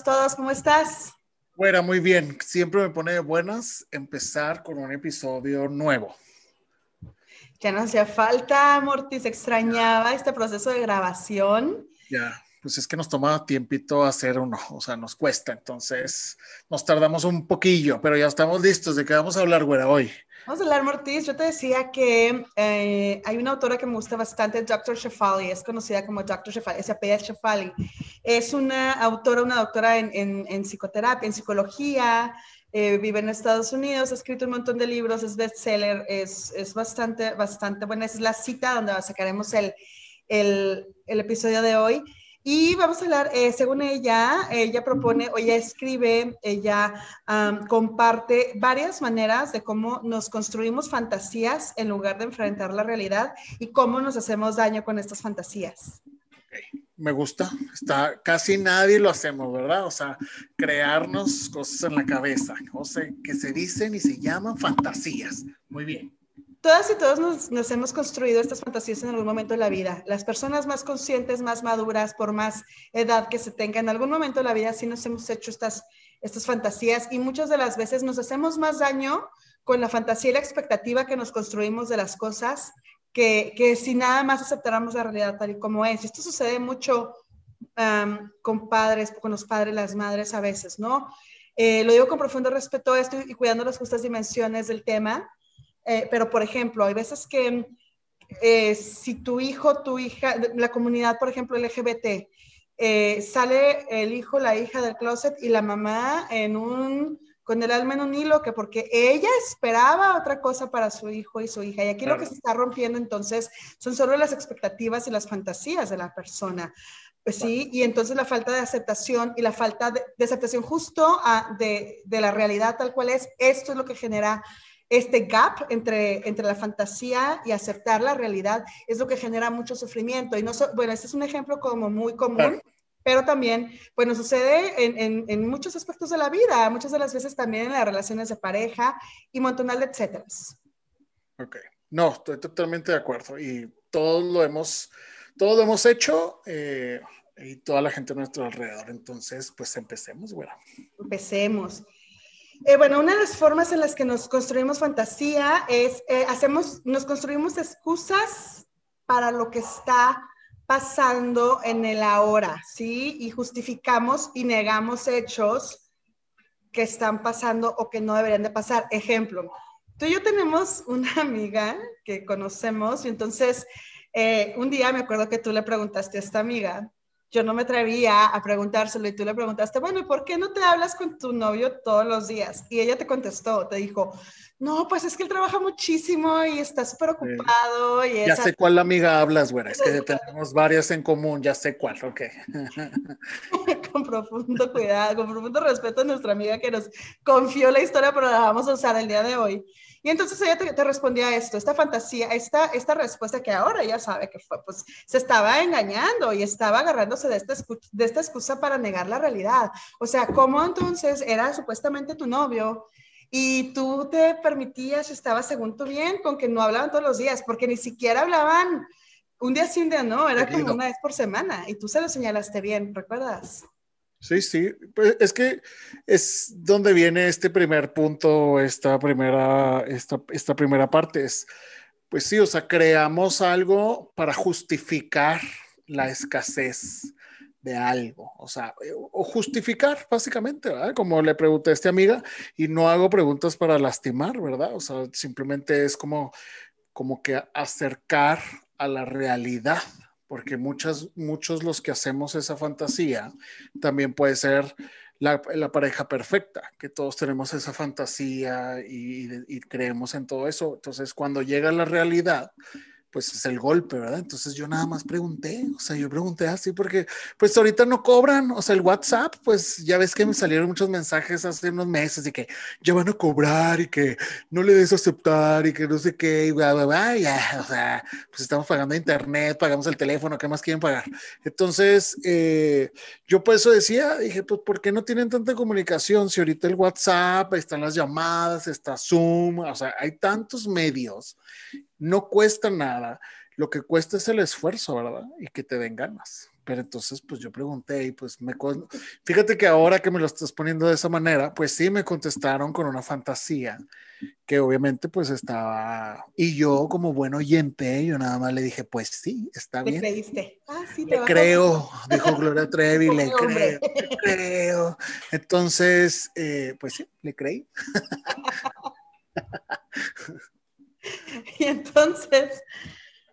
Buenos todos, ¿cómo estás? Bueno, muy bien. Siempre me pone de buenas empezar con un episodio nuevo. Ya no hacía falta, Mortis, extrañaba este proceso de grabación. Ya, pues es que nos toma tiempito hacer uno, o sea, nos cuesta, entonces nos tardamos un poquillo, pero ya estamos listos. ¿De qué vamos a hablar, güera, hoy? Vamos a hablar, Mortis. Yo te decía que eh, hay una autora que me gusta bastante, Dr. Shefali, es conocida como Dr. Shefali, es apellida Shefali. Es una autora, una doctora en, psicoterapia, en psicología, eh, vive en Estados Unidos, ha escrito un montón de libros, es bestseller, es, es bastante, bastante buena. Esa es la cita donde sacaremos el episodio de hoy. Y vamos a hablar, eh, según ella, ella propone o ella escribe, ella comparte varias maneras de cómo nos construimos fantasías en lugar de enfrentar la realidad y cómo nos hacemos daño con estas fantasías. Me gusta, está, casi nadie lo hacemos, ¿verdad? O sea, crearnos cosas en la cabeza, cosas que se dicen y se llaman fantasías. Muy bien. Todas y todos nos, hemos construido estas fantasías en algún momento de la vida. Las personas más conscientes, más maduras, por más edad que se tenga, en algún momento de la vida sí nos hemos hecho estas, estas fantasías y muchas de las veces nos hacemos más daño con la fantasía y la expectativa que nos construimos de las cosas que, que si nada más aceptáramos la realidad tal y como es. Esto sucede mucho con padres, con los padres, las madres a veces, ¿no? Eh, lo digo con profundo respeto a esto y cuidando las justas dimensiones del tema eh, pero, por ejemplo, hay veces que eh, si tu hijo, tu hija, la comunidad, por ejemplo, LGBT, eh, sale el hijo, la hija del closet y la mamá en un, con el alma en un hilo, que porque ella esperaba otra cosa para su hijo y su hija. Y aquí lo que se está rompiendo entonces son solo las expectativas y las fantasías de la persona. Pues sí, y entonces la falta de aceptación y la falta de, aceptación justo a, de, de, la realidad tal cual es, esto es lo que genera este gap entre, entre la fantasía y aceptar la realidad es lo que genera mucho sufrimiento. Y no bueno, este es un ejemplo como muy común, pero también, bueno, sucede en, en, muchos aspectos de la vida, muchas de las veces también en las relaciones de pareja y montonal de etcétera. Ok, no, estoy totalmente de acuerdo y todos lo hemos, todos lo hemos hecho. Eh, y toda la gente a nuestro alrededor. Entonces, pues empecemos, bueno. Empecemos. Eh, bueno, una de las formas en las que nos construimos fantasía es, eh, hacemos, nos construimos excusas para lo que está pasando en el ahora, ¿sí? Y justificamos y negamos hechos que están pasando o que no deberían de pasar. Ejemplo, tú y yo tenemos una amiga que conocemos y entonces eh, un día me acuerdo que tú le preguntaste a esta amiga, yo no me atrevía a preguntárselo y tú le preguntaste, bueno, ¿y por qué no te hablas con tu novio todos los días? Y ella te contestó, te dijo, no, pues es que él trabaja muchísimo y está súper ocupado. Y ya sé cuál amiga hablas, güera, es que tenemos varias en común, ya sé cuál, ok. con profundo cuidado, con profundo respeto a nuestra amiga que nos confió la historia, pero la vamos a usar el día de hoy. Y entonces ella te, respondía a esto, esta fantasía, esta, esta respuesta que ahora ella sabe que fue, pues se estaba engañando y estaba agarrándose de esta, de esta excusa para negar la realidad. O sea, ¿cómo entonces era supuestamente tu novio? Y tú te permitías, estabas según tu bien, con que no hablaban todos los días, porque ni siquiera hablaban un día sí, un día no, era como una vez por semana, y tú se lo señalaste bien, ¿recuerdas? Sí, sí, pues es que es donde viene este primer punto, esta primera, esta, esta primera parte, es, pues sí, o sea, creamos algo para justificar la escasez de algo, o sea, o justificar básicamente, ¿verdad? Como le pregunté a esta amiga y no hago preguntas para lastimar, ¿verdad? O sea, simplemente es como, como que acercar a la realidad porque muchas, muchos los que hacemos esa fantasía también puede ser la, pareja perfecta, que todos tenemos esa fantasía y, y, creemos en todo eso. Entonces, cuando llega la realidad, pues es el golpe, ¿verdad? Entonces yo nada más pregunté, o sea, yo pregunté así porque pues ahorita no cobran, o sea, el WhatsApp, pues ya ves que me salieron muchos mensajes hace unos meses y que ya van a cobrar y que no le des aceptar y que no sé qué, y bla, bla, bla, ya, o sea, pues estamos pagando internet, pagamos el teléfono, ¿qué más quieren pagar? Entonces, eh, yo por eso decía, dije, pues, ¿por qué no tienen tanta comunicación? Si ahorita el WhatsApp, están las llamadas, está Zoom, o sea, hay tantos medios no cuesta nada. Lo que cuesta es el esfuerzo, ¿verdad? Y que te den ganas. pero entonces pues yo pregunté y pues me... Fíjate que ahora que me lo estás poniendo de esa manera, pues sí me contestaron con una fantasía que obviamente pues estaba... Y yo como buen oyente, yo nada más le dije, pues sí, está bien. ¿Le creíste? Ah, sí, te le creo, dijo Gloria Trevi, le creo, le creo. Entonces, eh, pues sí, le creí. y entonces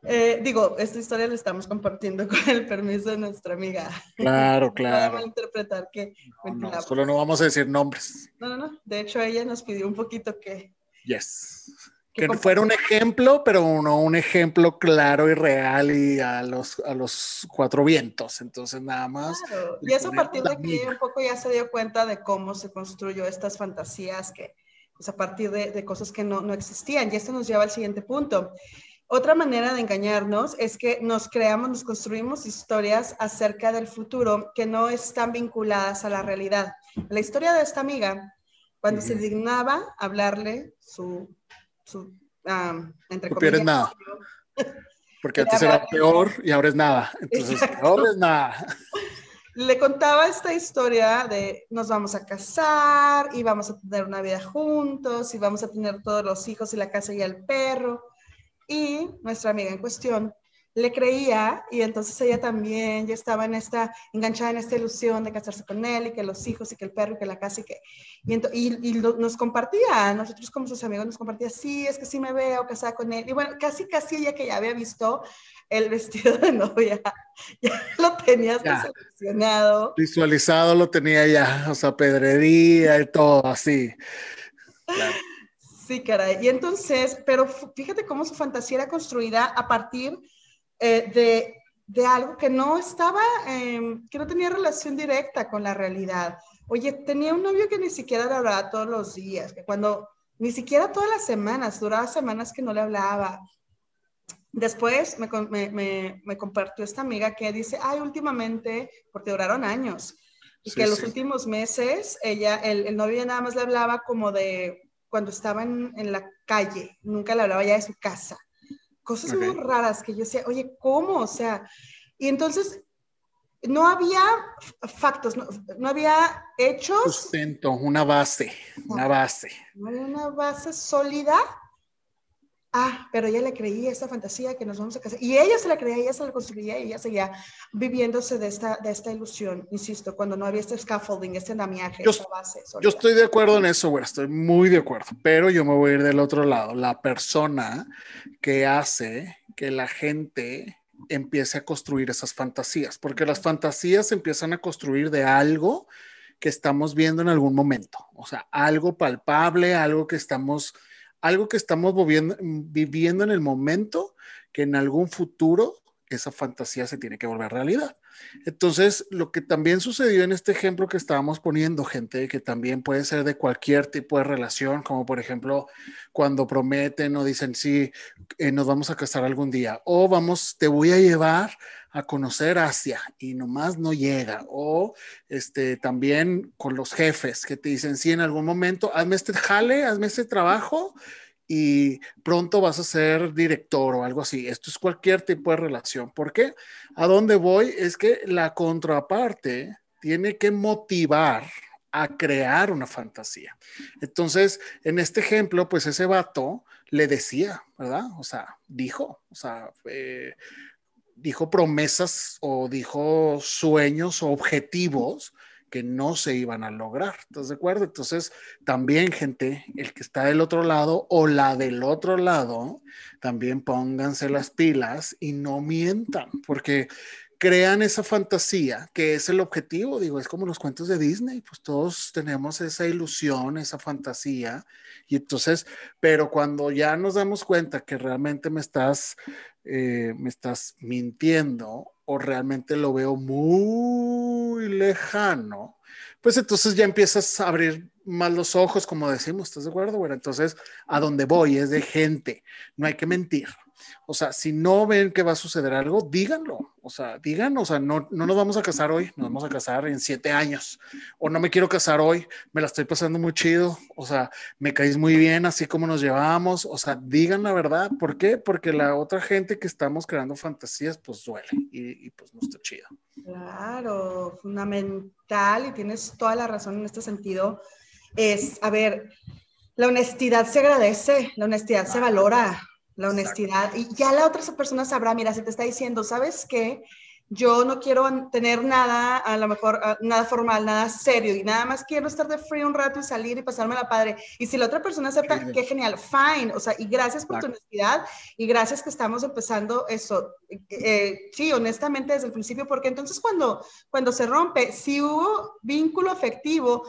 eh, digo, esta historia la estamos compartiendo con el permiso de nuestra amiga. Claro, claro. No interpretar que. No, solo no vamos a decir nombres. No, no, no. De hecho, ella nos pidió un poquito que. Yes. Que, fuera un ejemplo, pero no un ejemplo claro y real y a los, a los cuatro vientos. Entonces, nada más. Claro. Y eso a partir de que un poco ya se dio cuenta de cómo se construyó estas fantasías que, pues a partir de, de cosas que no, no existían. Y esto nos lleva al siguiente punto. Otra manera de engañarnos es que nos creamos, nos construimos historias acerca del futuro que no están vinculadas a la realidad. La historia de esta amiga, cuando se dignaba hablarle su, su entre comillas, nada. Porque antes era peor y ahora es nada. Entonces, ahora es nada. Le contaba esta historia de nos vamos a casar y vamos a tener una vida juntos y vamos a tener todos los hijos y la casa y el perro. Y nuestra amiga en cuestión le creía y entonces ella también ya estaba en esta, enganchada en esta ilusión de casarse con él y que los hijos y que el perro y que la casa y que, y, y, nos compartía, nosotros como sus amigos nos compartía, sí, es que sí me veo casada con él y bueno, casi casi ella que ya había visto el vestido de novia, ya lo tenía seleccionado. Visualizado lo tenía ya, o sea, pedrería y todo así. Claro. Sí, caray. Y entonces, pero fíjate cómo su fantasía era construida a partir eh, de, de, algo que no estaba, em, que no tenía relación directa con la realidad. Oye, tenía un novio que ni siquiera le hablaba todos los días, que cuando, ni siquiera todas las semanas, duraba semanas que no le hablaba. Después me, me, me, compartió esta amiga que dice, ay, últimamente, porque duraron años, y que los últimos meses ella, el, el novio nada más le hablaba como de cuando estaba en, la calle, nunca le hablaba ya de su casa. Cosas muy raras que yo decía, oye, ¿cómo? O sea, y entonces no había factos, no, había hechos. Sustento, una base, una base. No había una base sólida ah, pero ella le creía esta fantasía que nos vamos a casar. Y ella se la creía, ella se la construía y ella seguía viviéndose de esta, de esta ilusión, insisto, cuando no había este scaffolding, este andamiaje, yo, base. Yo estoy de acuerdo en eso, güey, estoy muy de acuerdo, pero yo me voy a ir del otro lado. La persona que hace que la gente empiece a construir esas fantasías, porque las fantasías empiezan a construir de algo que estamos viendo en algún momento, o sea, algo palpable, algo que estamos algo que estamos viviendo, en el momento que en algún futuro esa fantasía se tiene que volver realidad. Entonces, lo que también sucedió en este ejemplo que estábamos poniendo, gente, que también puede ser de cualquier tipo de relación, como por ejemplo cuando prometen o dicen, sí, eh, nos vamos a casar algún día, o vamos, te voy a llevar a conocer Asia y nomás no llega. O este, también con los jefes que te dicen, sí, en algún momento, hazme este jale, hazme este trabajo y pronto vas a ser director o algo así. Esto es cualquier tipo de relación. ¿Por qué? A dónde voy es que la contraparte tiene que motivar a crear una fantasía. Entonces, en este ejemplo, pues ese vato le decía, ¿verdad? O sea, dijo, o sea, eh, dijo promesas o dijo sueños o objetivos que no se iban a lograr. ¿Estás de acuerdo? Entonces, también, gente, el que está del otro lado o la del otro lado, también pónganse las pilas y no mientan, porque crean esa fantasía que es el objetivo, digo, es como los cuentos de Disney, pues todos tenemos esa ilusión, esa fantasía, y entonces, pero cuando ya nos damos cuenta que realmente me estás eh, me estás mintiendo o realmente lo veo muy lejano, pues entonces ya empiezas a abrir más los ojos, como decimos, ¿estás de acuerdo? Bueno, entonces, a donde voy es de gente, no hay que mentir. O sea, si no ven que va a suceder algo, díganlo. O sea, digan, o sea, no, no nos vamos a casar hoy, nos vamos a casar en siete años. O no me quiero casar hoy, me la estoy pasando muy chido. O sea, me caís muy bien así como nos llevamos. O sea, digan la verdad. ¿Por qué? Porque la otra gente que estamos creando fantasías, pues duele y, y pues no está chido. Claro, fundamental y tienes toda la razón en este sentido. Es, a ver, la honestidad se agradece, la honestidad se valora, la honestidad. Y ya la otra persona sabrá, mira, si te está diciendo, ¿sabes qué? Yo no quiero tener nada, a lo mejor, nada formal, nada serio, y nada más quiero estar de frío un rato y salir y pasarme la padre. Y si la otra persona acepta, qué genial, fine. O sea, y gracias por tu honestidad y gracias que estamos empezando eso. Eh, sí, honestamente desde el principio, porque entonces cuando, cuando se rompe, si hubo vínculo afectivo,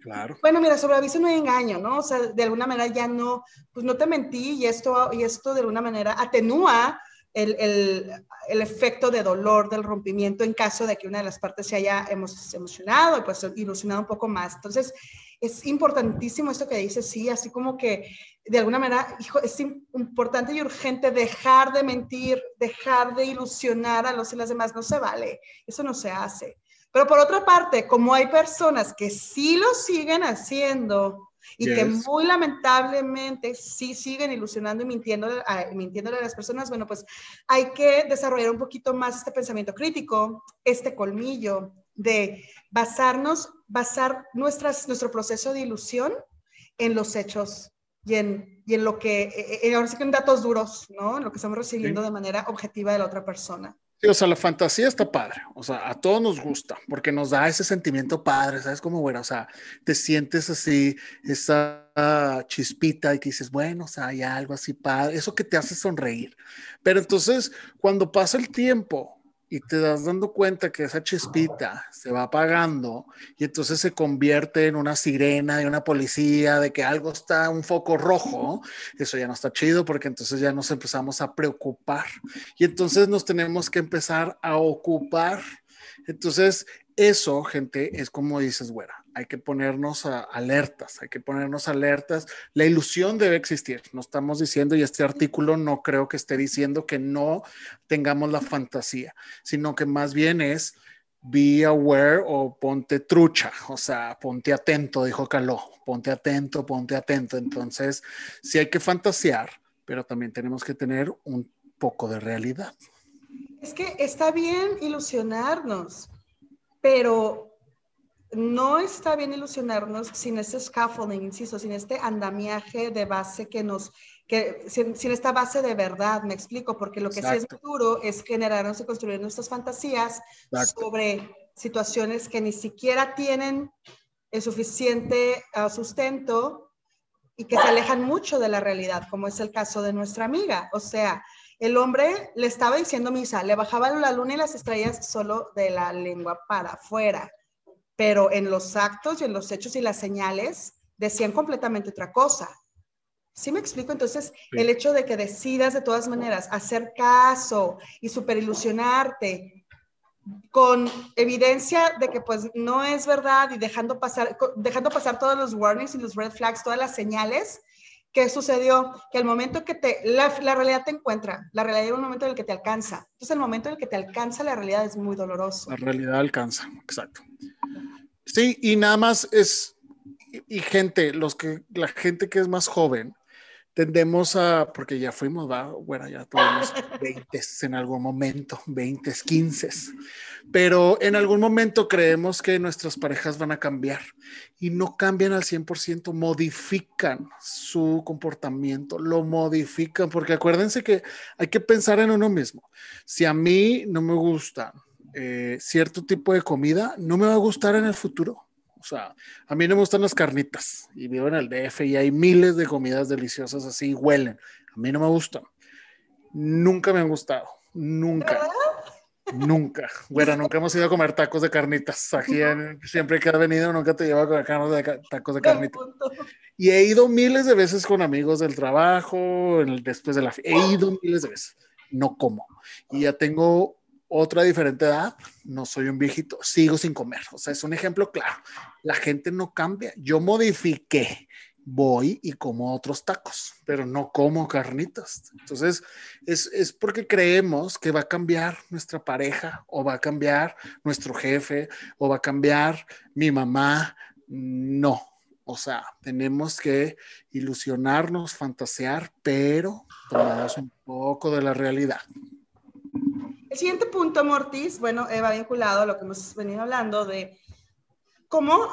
Claro. Bueno, mira, sobre aviso no hay engaño, ¿no? O sea, de alguna manera ya no, pues no te mentí y esto, y esto de alguna manera atenúa el, el, el, efecto de dolor del rompimiento en caso de que una de las partes se haya emocionado y pues ilusionado un poco más. Entonces, es importantísimo esto que dices, sí, así como que de alguna manera, hijo, es importante y urgente dejar de mentir, dejar de ilusionar a los y las demás, no se vale, eso no se hace. Pero por otra parte, como hay personas que sí lo siguen haciendo y que muy lamentablemente sí siguen ilusionando y mintiéndole a, mintiéndole a las personas, bueno, pues hay que desarrollar un poquito más este pensamiento crítico, este colmillo de basarnos, basar nuestras, nuestro proceso de ilusión en los hechos y en, y en lo que, en, ahora sí que en datos duros, ¿no? En lo que estamos recibiendo de manera objetiva de la otra persona. Sí, o sea, la fantasía está padre, o sea, a todos nos gusta, porque nos da ese sentimiento padre, ¿sabes cómo, bueno, o sea, te sientes así, esa chispita y que dices, bueno, o sea, hay algo así padre, eso que te hace sonreír. Pero entonces, cuando pasa el tiempo y te das dando cuenta que esa chispita se va apagando y entonces se convierte en una sirena de una policía, de que algo está, un foco rojo, eso ya no está chido porque entonces ya nos empezamos a preocupar y entonces nos tenemos que empezar a ocupar. Entonces, eso, gente, es como dices, güera, hay que ponernos alertas, hay que ponernos alertas. La ilusión debe existir. No estamos diciendo, y este artículo no creo que esté diciendo que no tengamos la fantasía, sino que más bien es be aware o ponte trucha, o sea, ponte atento, dijo Caló, ponte atento, ponte atento. Entonces, sí hay que fantasear, pero también tenemos que tener un poco de realidad. Es que está bien ilusionarnos, pero no está bien ilusionarnos sin ese scaffolding, insisto, sin este andamiaje de base que nos, que, sin, esta base de verdad, me explico, porque lo que sí es duro es generarnos y construir nuestras fantasías sobre situaciones que ni siquiera tienen el suficiente uh, sustento y que se alejan mucho de la realidad, como es el caso de nuestra amiga. O sea, el hombre le estaba diciendo misa, le bajaba la luna y las estrellas solo de la lengua para afuera pero en los actos y en los hechos y las señales decían completamente otra cosa. ¿Sí me explico? Entonces, el hecho de que decidas de todas maneras hacer caso y superilusionarte con evidencia de que pues no es verdad y dejando pasar, dejando pasar todos los warnings y los red flags, todas las señales, ¿qué sucedió? Que el momento que te, la, la, realidad te encuentra, la realidad es un momento en el que te alcanza. Entonces, el momento en el que te alcanza la realidad es muy doloroso. La realidad alcanza, exacto. Sí, y nada más es, y gente, los que, la gente que es más joven, tendemos a, porque ya fuimos, va, bueno, ya tuvimos 20 en algún momento, 20, 15, pero en algún momento creemos que nuestras parejas van a cambiar y no cambian al 100%, modifican su comportamiento, lo modifican, porque acuérdense que hay que pensar en uno mismo. Si a mí no me gusta eh, cierto tipo de comida no me va a gustar en el futuro. O sea, a mí no me gustan las carnitas y vivo en el DF y hay miles de comidas deliciosas así, huelen. A mí no me gustan. Nunca me han gustado. Nunca. Nunca. Bueno, nunca hemos ido a comer tacos de carnitas. Aquí siempre que has venido, nunca te llevo a comer tacos de carnitas. Y he ido miles de veces con amigos del trabajo, después de la... He ido miles de veces. No como. Y ya tengo otra diferente edad, no soy un viejito, sigo sin comer. O sea, es un ejemplo claro. La gente no cambia. Yo modifiqué voy y como otros tacos, pero no como carnitas. Entonces, es, es, porque creemos que va a cambiar nuestra pareja o va a cambiar nuestro jefe o va a cambiar mi mamá. No, o sea, tenemos que ilusionarnos, fantasear, pero tomados un poco de la realidad. Siguiente punto, Mortis, bueno, va vinculado a lo que hemos venido hablando de cómo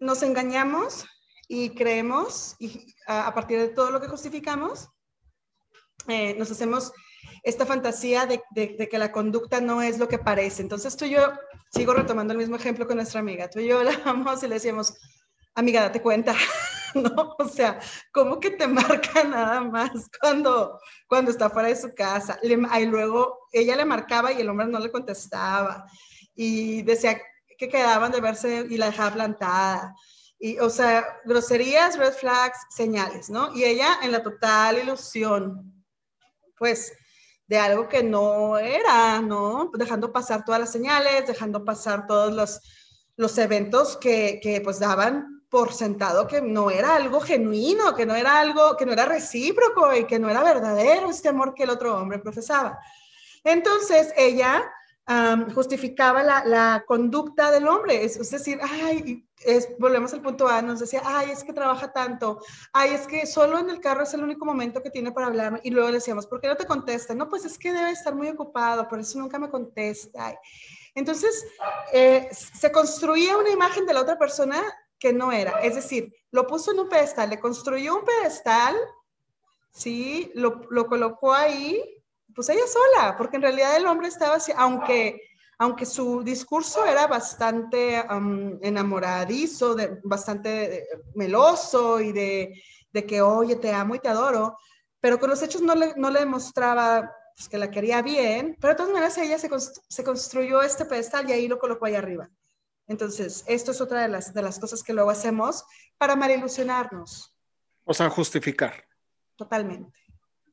nos engañamos y creemos, y a, partir de todo lo que justificamos, eh, nos hacemos esta fantasía de, que la conducta no es lo que parece. Entonces tú y yo, sigo retomando el mismo ejemplo con nuestra amiga, tú y yo hablábamos y le decíamos, amiga, date cuenta, ¿no? O sea, ¿cómo que te marca nada más cuando, cuando está fuera de su casa? y luego ella le marcaba y el hombre no le contestaba y decía que quedaban de verse y la dejaba plantada. Y, o sea, groserías, red flags, señales, ¿no? Y ella en la total ilusión, pues, de algo que no era, ¿no? Dejando pasar todas las señales, dejando pasar todos los, los eventos que, que, pues, daban por sentado que no era algo genuino, que no era algo, que no era recíproco y que no era verdadero este amor que el otro hombre profesaba. Entonces, ella justificaba la, conducta del hombre. Es, decir, ay, es, volvemos al punto A, nos decía, ay, es que trabaja tanto, ay, es que solo en el carro es el único momento que tiene para hablar. Y luego le decíamos, ¿por qué no te contesta? No, pues es que debe estar muy ocupado, por eso nunca me contesta. Entonces, eh, se construía una imagen de la otra persona que no era. Es decir, lo puso en un pedestal, le construyó un pedestal, ¿sí? Lo, lo colocó ahí pues ella sola, porque en realidad el hombre estaba así, aunque, aunque su discurso era bastante enamoradizo, de, bastante eh, meloso y de, de, que, oye, te amo y te adoro, pero con los hechos no le, no le demostraba pues, que la quería bien, pero de todas maneras ella se, se construyó este pedestal y ahí lo colocó ahí arriba. Entonces, esto es otra de las, de las cosas que luego hacemos para marilusionarnos. O sea, justificar. Totalmente.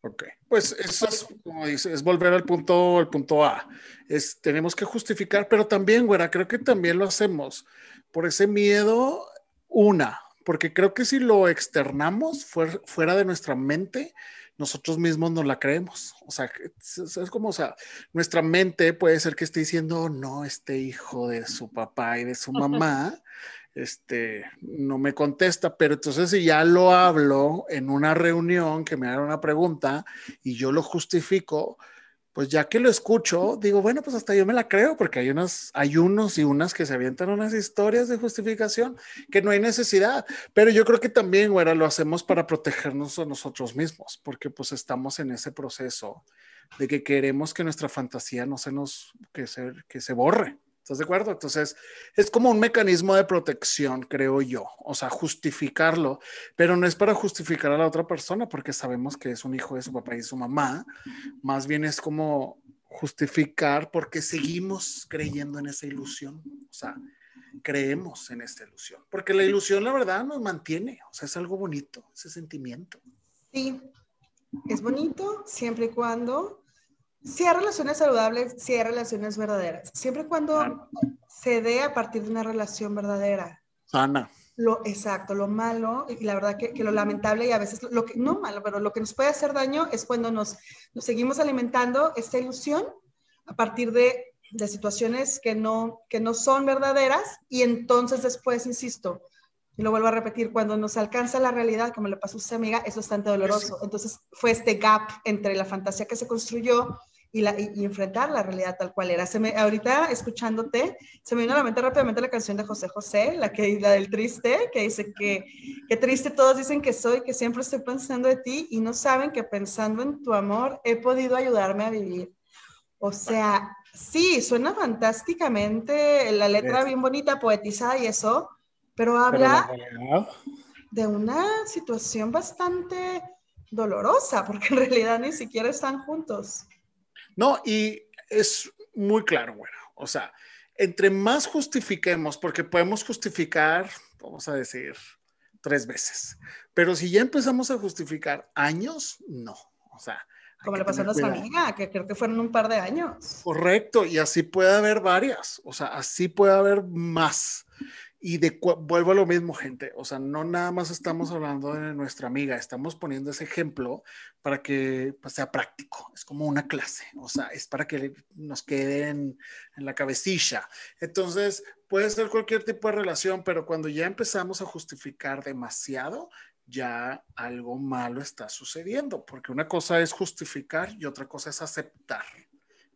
Ok, pues eso es, como dices, es volver al punto, al punto A. Es, tenemos que justificar, pero también, güera, creo que también lo hacemos por ese miedo, una, porque creo que si lo externamos fuera, de nuestra mente, nosotros mismos no la creemos. O sea, es, como, o sea, nuestra mente puede ser que esté diciendo, no, este hijo de su papá y de su mamá este, no me contesta, pero entonces si ya lo hablo en una reunión que me haga una pregunta y yo lo justifico, pues ya que lo escucho, digo, bueno, pues hasta yo me la creo, porque hay unos, hay unos y unas que se avientan unas historias de justificación que no hay necesidad, pero yo creo que también, güera, lo hacemos para protegernos a nosotros mismos, porque pues estamos en ese proceso de que queremos que nuestra fantasía no se nos, que se, que se borre. ¿Estás de acuerdo? Entonces, es como un mecanismo de protección, creo yo. O sea, justificarlo, pero no es para justificar a la otra persona porque sabemos que es un hijo de su papá y su mamá. Más bien es como justificar porque seguimos creyendo en esa ilusión. O sea, creemos en esta ilusión. Porque la ilusión, la verdad, nos mantiene. O sea, es algo bonito, ese sentimiento. Sí, es bonito siempre y cuando si hay relaciones saludables, si hay relaciones verdaderas. Siempre cuando se dé a partir de una relación verdadera. Sana. Lo exacto, lo malo y la verdad que, lo lamentable y a veces lo que, no malo, pero lo que nos puede hacer daño es cuando nos, nos seguimos alimentando esta ilusión a partir de, de, situaciones que no, que no son verdaderas y entonces después, insisto, y lo vuelvo a repetir, cuando nos alcanza la realidad, como le pasó a su amiga, es bastante doloroso. Entonces fue este gap entre la fantasía que se construyó y, la, y, enfrentar la realidad tal cual era. Se me, ahorita escuchándote, se me vino a la mente rápidamente la canción de José José, la, que, la del triste, que dice que, que triste todos dicen que soy, que siempre estoy pensando de ti y no saben que pensando en tu amor he podido ayudarme a vivir. O sea, sí, suena fantásticamente, la letra bien bonita, poetizada y eso, pero habla de una situación bastante dolorosa, porque en realidad ni siquiera están juntos. No, y es muy claro, bueno, o sea, entre más justifiquemos, porque podemos justificar, vamos a decir, tres veces, pero si ya empezamos a justificar años, no, o sea. Como le pasó a nuestra amiga, que creo que fueron un par de años. Correcto, y así puede haber varias, o sea, así puede haber más. Y de vuelvo a lo mismo, gente. O sea, no nada más estamos hablando de nuestra amiga, estamos poniendo ese ejemplo para que pues, sea práctico. Es como una clase, o sea, es para que nos quede en, en la cabecilla. Entonces, puede ser cualquier tipo de relación, pero cuando ya empezamos a justificar demasiado, ya algo malo está sucediendo, porque una cosa es justificar y otra cosa es aceptar.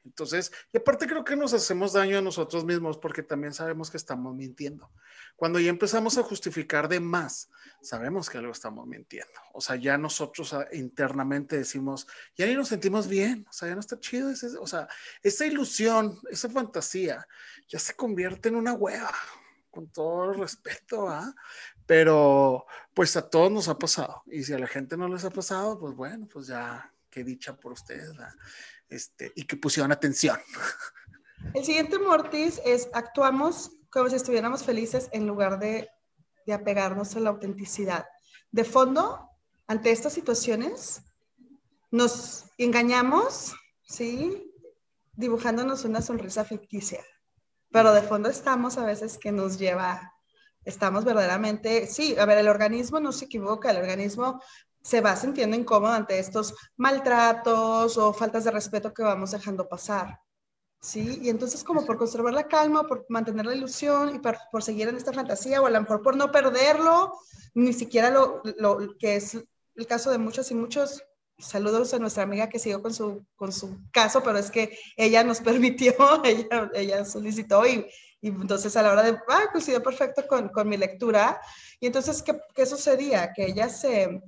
Entonces, y aparte creo que nos hacemos daño a nosotros mismos porque también sabemos que estamos mintiendo. Cuando ya empezamos a justificar de más, sabemos que algo estamos mintiendo. O sea, ya nosotros ah, internamente decimos, ya ni nos sentimos bien, o sea, ya no está chido. o sea, esa ilusión, esa fantasía, ya se convierte en una hueva, con todo el respeto, ¿ah? Pero pues a todos nos ha pasado. Y si a la gente no les ha pasado, pues bueno, pues ya qué dicha por ustedes. ¿verdad? Este, y que pusieron atención. El siguiente mortis es actuamos como si estuviéramos felices en lugar de, de apegarnos a la autenticidad. De fondo, ante estas situaciones, nos engañamos, ¿sí? Dibujándonos una sonrisa ficticia. Pero de fondo estamos a veces que nos lleva, estamos verdaderamente, sí, a ver, el organismo no se equivoca, el organismo se va sintiendo incómodo ante estos maltratos o faltas de respeto que vamos dejando pasar. ¿Sí? Y entonces como por conservar la calma, por mantener la ilusión y por, seguir en esta fantasía o a lo mejor por no perderlo, ni siquiera lo, lo, que es el caso de muchos y muchos. Saludos a nuestra amiga que siguió con su, con su caso, pero es que ella nos permitió, ella, ella solicitó y, y entonces a la hora de, ah, coincidió perfecto con, con mi lectura. Y entonces, ¿qué, ¿qué sucedía? Que ella se,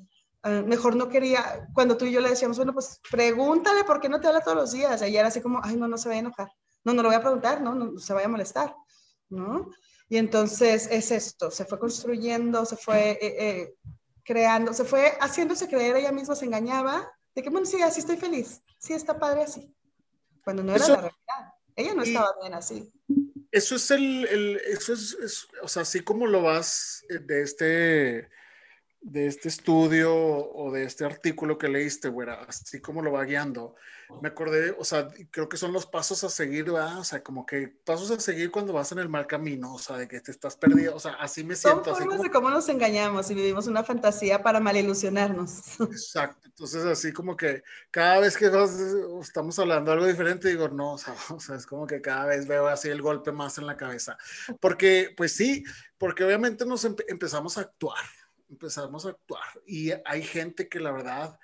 Ah, mejor no quería, cuando tú y yo le decíamos, bueno, pues pregúntale por qué no te habla todos los días. Ella era así como, ay, no, no se vaya a enojar. No, no lo voy a preguntar, no, no, se vaya a molestar, ¿no? Y entonces es esto, se fue construyendo, se fue eh, eh, creando, se fue haciéndose creer, ella misma se engañaba de que, bueno, sí, así estoy feliz, sí está padre así, cuando no era la realidad. Ella no estaba bien así. Eso es el, el eso es, o sea, así como lo vas eh, de este de este estudio o de este artículo que leíste, güera, así como lo va guiando, me acordé, o sea, creo que son los pasos a seguir, ¿verdad? O sea, como que pasos a seguir cuando vas en el mal camino, o sea, de que te estás perdido, o sea, así me siento. Son formas de cómo nos engañamos y vivimos una fantasía para malilusionarnos. Exacto, entonces así como que cada vez que estamos hablando algo diferente, digo, no, o sea, o sea, es como que cada vez veo así el golpe más en la cabeza, porque, pues sí, porque obviamente nos empezamos a actuar, empezamos a actuar y hay gente que la verdad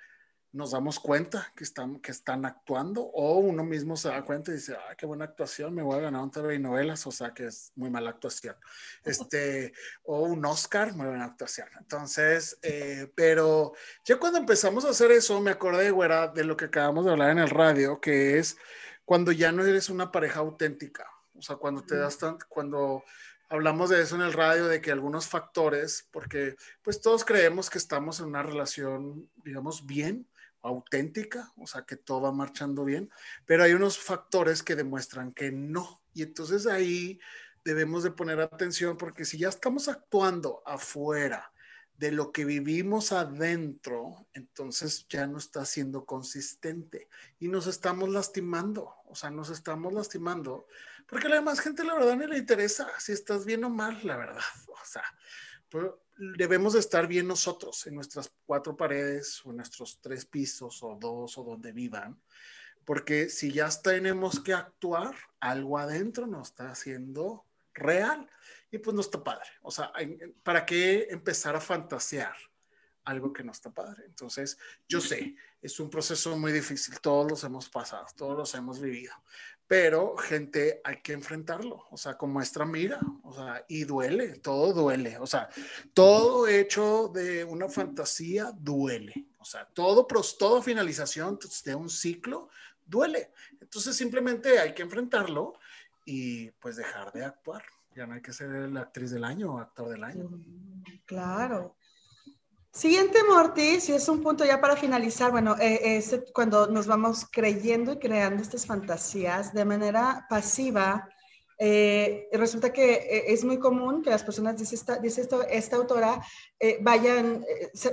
nos damos cuenta que están, que están actuando o uno mismo se da cuenta y dice, ah, qué buena actuación, me voy a ganar un TV y novelas, o sea que es muy mala actuación. Este, o un Oscar, muy buena actuación. Entonces, eh, pero ya cuando empezamos a hacer eso, me acordé, güera, de lo que acabamos de hablar en el radio, que es cuando ya no eres una pareja auténtica. O sea, cuando te das tan, cuando hablamos de eso en el radio, de que algunos factores, porque pues todos creemos que estamos en una relación, digamos, bien, auténtica, o sea, que todo va marchando bien, pero hay unos factores que demuestran que no. Y entonces ahí debemos de poner atención porque si ya estamos actuando afuera de lo que vivimos adentro, entonces ya no está siendo consistente y nos estamos lastimando, o sea, nos estamos lastimando porque a la demás gente la verdad no le interesa si estás bien o mal, la verdad. O sea, pues, debemos estar bien nosotros en nuestras cuatro paredes o en nuestros tres pisos o dos o donde vivan. Porque si ya tenemos que actuar, algo adentro nos está haciendo real y pues no está padre. O sea, ¿para qué empezar a fantasear? algo que no está padre. Entonces, yo sé, es un proceso muy difícil, todos los hemos pasado, todos los hemos vivido, pero gente, hay que enfrentarlo, o sea, con nuestra mira, o sea, y duele, todo duele, o sea, todo hecho de una fantasía duele, o sea, todo, todo finalización de un ciclo duele. Entonces, simplemente hay que enfrentarlo y pues dejar de actuar. Ya no hay que ser la actriz del año o actor del año. Claro. Siguiente, Mortis, y es un punto ya para finalizar, bueno, eh, es cuando nos vamos creyendo y creando estas fantasías de manera pasiva, eh, resulta que eh, es muy común que las personas, dice esta, dice esto, esta autora, eh, vayan,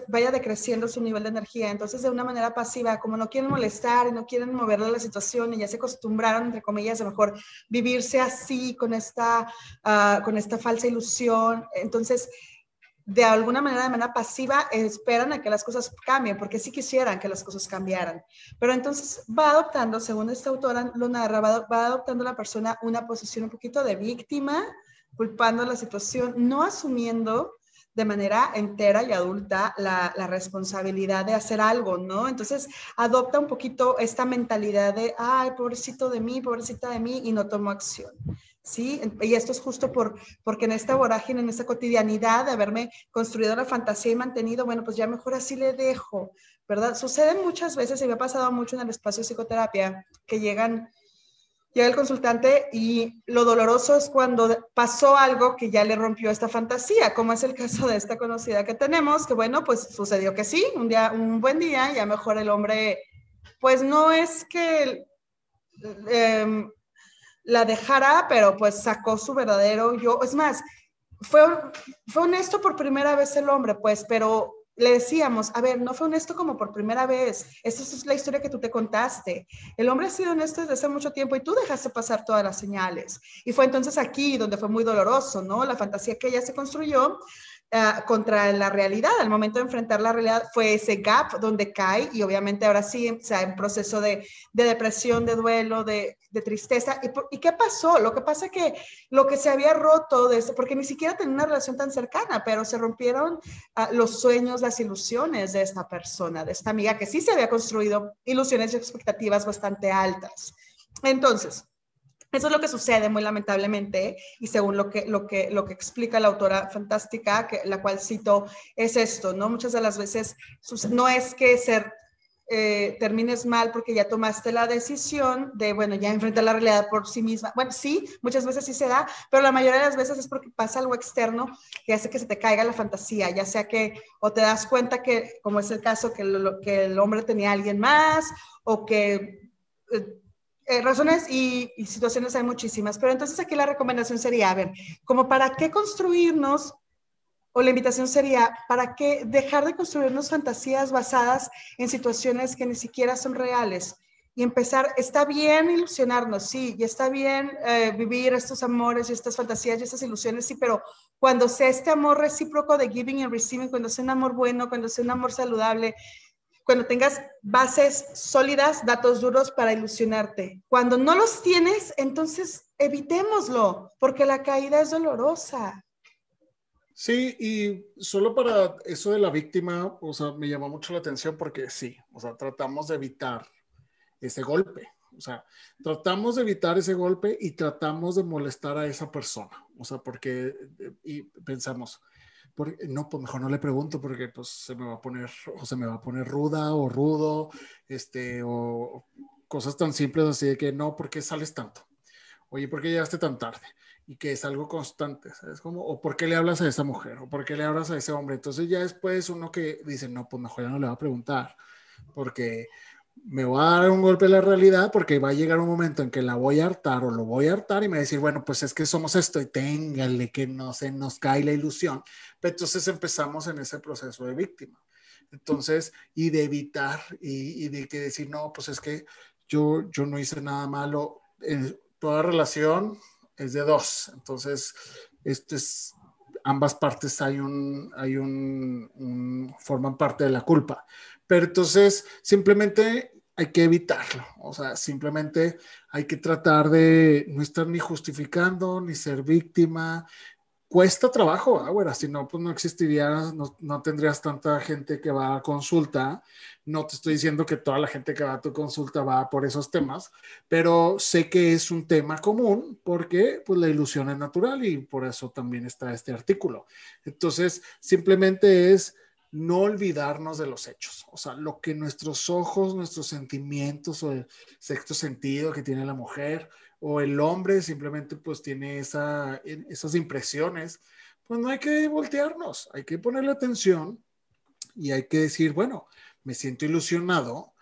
vaya decreciendo su nivel de energía. Entonces, de una manera pasiva, como no quieren molestar y no quieren moverle la situación y ya se acostumbraron, entre comillas, a mejor vivirse así, con esta, uh, con esta falsa ilusión. Entonces, de alguna manera, de manera pasiva, esperan a que las cosas cambien, porque sí quisieran que las cosas cambiaran. Pero entonces va adoptando, según esta autora lo narra, va, adoptando la persona una posición un poquito de víctima, culpando la situación, no asumiendo de manera entera y adulta la, responsabilidad de hacer algo, ¿no? Entonces adopta un poquito esta mentalidad de, ay, pobrecito de mí, pobrecita de mí, y no tomo acción. ¿Sí? Y esto es justo por, porque en esta vorágine, en esta cotidianidad de haberme construido la fantasía y mantenido, bueno, pues ya mejor así le dejo, ¿verdad? Sucede muchas veces y me ha pasado mucho en el espacio de psicoterapia que llegan, llega el consultante y lo doloroso es cuando pasó algo que ya le rompió esta fantasía, como es el caso de esta conocida que tenemos, que bueno, pues sucedió que sí, un día, un buen día, ya mejor el hombre, pues no es que... Eh, la dejara, pero pues sacó su verdadero yo. Es más, fue, fue honesto por primera vez el hombre, pues, pero le decíamos, a ver, no fue honesto como por primera vez. Esta es la historia que tú te contaste. El hombre ha sido honesto desde hace mucho tiempo y tú dejaste pasar todas las señales. Y fue entonces aquí donde fue muy doloroso, ¿no? La fantasía que ella se construyó Ah, contra la realidad. Al momento de enfrentar la realidad fue ese gap donde cae y obviamente ahora sí, o sea, en proceso de, de depresión, de duelo, de, de tristeza. ¿Y, ¿Y, qué pasó? Lo que pasa es que lo que se había roto de porque ni siquiera tenía una relación tan cercana, pero se rompieron uh, los sueños, las ilusiones de esta persona, de esta amiga que sí se había construido ilusiones y expectativas bastante altas. Entonces, eso es lo que sucede muy lamentablemente y según lo que, lo que, lo que explica la autora fantástica, la cual cito, es esto, ¿no? Muchas de las veces no es que ser, eh, termines mal porque ya tomaste la decisión de, bueno, ya enfrentar la realidad por sí misma. Bueno, sí, muchas veces sí se da, pero la mayoría de las veces es porque pasa algo externo que hace que se te caiga la fantasía, ya sea que o te das cuenta que, como es el caso, que, que el hombre tenía a alguien más o que... Eh, razones y, situaciones hay muchísimas, pero entonces aquí la recomendación sería, a ver, como para qué construirnos, o la invitación sería, para qué dejar de construirnos fantasías basadas en situaciones que ni siquiera son reales y empezar, está bien ilusionarnos, sí, y está bien eh, vivir estos amores y estas fantasías y estas ilusiones, sí, pero cuando sea este amor recíproco de giving and receiving, cuando sea un amor bueno, cuando sea un amor saludable, cuando tengas bases sólidas, datos duros para ilusionarte. Cuando no los tienes, entonces evitémoslo, porque la caída es dolorosa. Sí, y solo para eso de la víctima, o sea, me llamó mucho la atención porque sí, o sea, tratamos de evitar ese golpe, o sea, tratamos de evitar ese golpe y tratamos de molestar a esa persona, o sea, porque y pensamos, no, pues mejor no le pregunto porque pues se me va a poner o se me va a poner ruda o rudo, este, o cosas tan simples así de que no, ¿por qué sales tanto? Oye, ¿por qué llegaste tan tarde? Y que es algo constante, ¿sabes? Como, o ¿por qué le hablas a esa mujer? ¿O por qué le hablas a ese hombre? Entonces ya después uno que dice, no, pues mejor ya no le va a preguntar, porque me va a dar un golpe de la realidad porque va a llegar un momento en que la voy a hartar o lo voy a hartar y me va a decir, bueno, pues es que somos esto y téngale que no se nos cae la ilusión. Pero entonces empezamos en ese proceso de víctima. Entonces, y de evitar y, de que decir, no, pues es que yo, yo no hice nada malo. En toda relación es de dos. Entonces, esto es, ambas partes hay un, hay un forman parte de la culpa. Pero entonces simplemente hay que evitarlo, o sea, simplemente hay que tratar de no estar ni justificando, ni ser víctima. Cuesta trabajo, ahora, si no, pues no existiría, no, no, tendrías tanta gente que va a consulta. No te estoy diciendo que toda la gente que va a tu consulta va por esos temas, pero sé que es un tema común porque pues la ilusión es natural y por eso también está este artículo. Entonces, simplemente es no olvidarnos de los hechos, o sea, lo que nuestros ojos, nuestros sentimientos o el sexto sentido que tiene la mujer o el hombre simplemente pues tiene esa, esas impresiones, pues no hay que voltearnos, hay que ponerle atención y hay que decir, bueno, me siento ilusionado,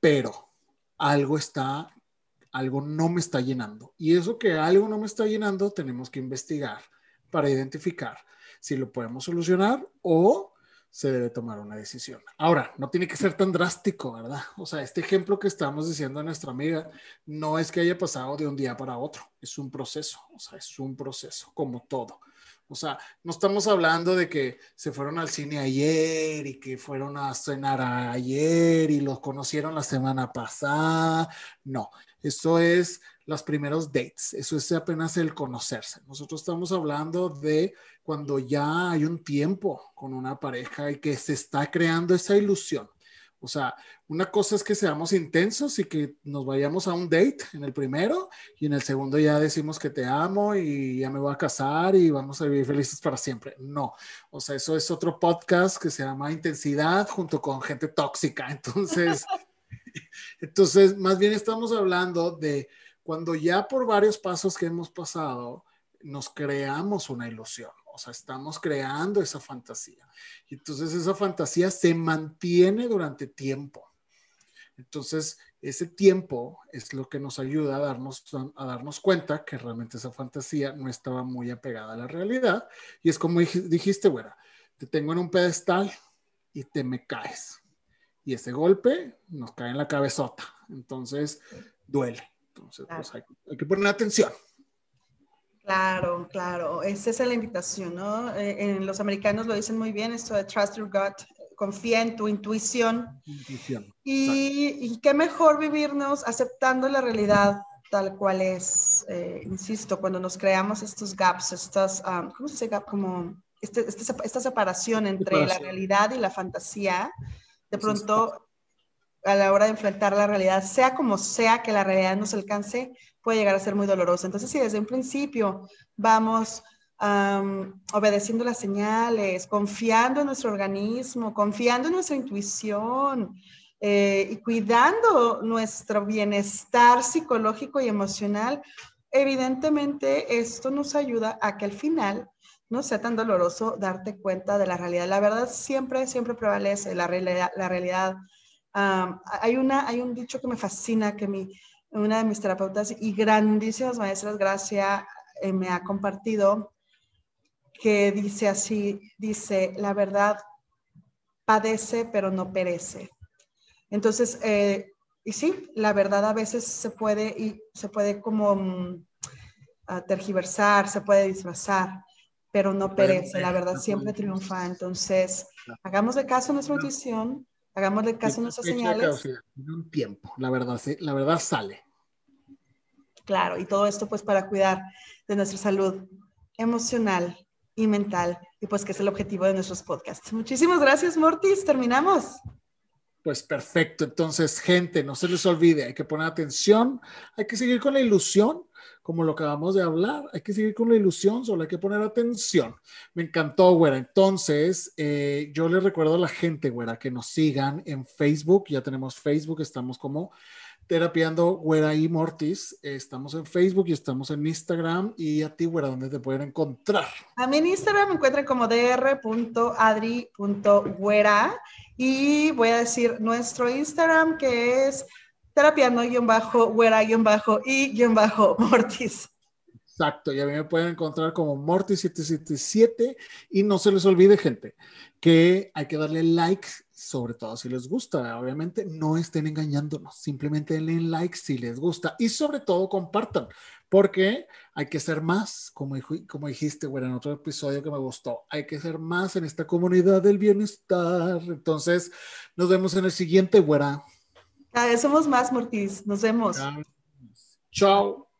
pero algo está algo no me está llenando. Y eso que algo no me está llenando, tenemos que investigar para identificar si lo podemos solucionar o se debe tomar una decisión. Ahora, no tiene que ser tan drástico, ¿verdad? O sea, este ejemplo que estamos diciendo a nuestra amiga no es que haya pasado de un día para otro, es un proceso, o sea, es un proceso como todo. O sea, no estamos hablando de que se fueron al cine ayer y que fueron a cenar ayer y los conocieron la semana pasada. No, eso es los primeros dates, eso es apenas el conocerse. Nosotros estamos hablando de cuando ya hay un tiempo con una pareja y que se está creando esa ilusión. O sea, una cosa es que seamos intensos y que nos vayamos a un date en el primero y en el segundo ya decimos que te amo y ya me voy a casar y vamos a vivir felices para siempre. No, o sea, eso es otro podcast que se llama Intensidad junto con gente tóxica. Entonces, entonces más bien estamos hablando de cuando ya por varios pasos que hemos pasado nos creamos una ilusión. O sea, estamos creando esa fantasía. Y entonces esa fantasía se mantiene durante tiempo. Entonces, ese tiempo es lo que nos ayuda a darnos, a darnos cuenta que realmente esa fantasía no estaba muy apegada a la realidad. Y es como dijiste, güera, te tengo en un pedestal y te me caes. Y ese golpe nos cae en la cabezota. Entonces, duele. Entonces, pues hay, hay que poner atención. Claro, claro, esa es la invitación, ¿no? Eh, en los americanos lo dicen muy bien, esto de trust your gut, confía en tu intuición. Y, qué mejor vivirnos aceptando la realidad tal cual es, eh, insisto, cuando nos creamos estos gaps, estas, um, ¿cómo se dice Como este, este esta separación entre la realidad y la fantasía, de pronto a la hora de enfrentar la realidad, sea como sea que la realidad nos alcance, puede llegar a ser muy doloroso. Entonces, si desde un principio vamos obedeciendo las señales, confiando en nuestro organismo, confiando en nuestra intuición eh, y cuidando nuestro bienestar psicológico y emocional, evidentemente esto nos ayuda a que al final no sea tan doloroso darte cuenta de la realidad. La verdad siempre, siempre prevalece la realidad. La realidad. hay, una, hay un dicho que me fascina, que mi, una de mis terapeutas y grandísimas maestras, Gracia, eh, me ha compartido, que dice así, dice, la verdad padece pero no perece. Entonces, eh, y sí, la verdad a veces se puede, y se puede como mm, tergiversar, se puede disfrazar, pero no perece, la verdad siempre triunfa. Entonces, hagámosle caso a nuestra intuición, Hagámosle caso a nuestras señales. un tiempo, la verdad, la verdad sale. Claro, y todo esto pues para cuidar de nuestra salud emocional y mental, y pues que es el objetivo de nuestros podcasts. Muchísimas gracias, Mortis. Terminamos. Pues perfecto. Entonces, gente, no se les olvide, hay que poner atención, hay que seguir con la ilusión, como lo acabamos de hablar, hay que seguir con la ilusión, solo hay que poner atención. Me encantó, güera. Entonces, eh, yo les recuerdo a la gente, güera, que nos sigan en Facebook. Ya tenemos Facebook, estamos como Terapiando Güera y Mortis. Estamos en Facebook y estamos en Instagram. Y a ti, Güera, ¿dónde te pueden encontrar? A mí en Instagram me encuentran como dr.adri.güera. Y voy a decir nuestro Instagram que es terapiando-güera-y-mortis. Exacto, y a mí me pueden encontrar como Mortis777 y no se les olvide, gente, que hay que darle like, sobre todo si les gusta. Obviamente, no estén engañándonos, simplemente denle like si les gusta y sobre todo compartan, porque hay que ser más, como, como dijiste, bueno, en otro episodio que me gustó, hay que ser más en esta comunidad del bienestar. Entonces, nos vemos en el siguiente, güera. Cada somos más, Mortis. Nos vemos. Chao.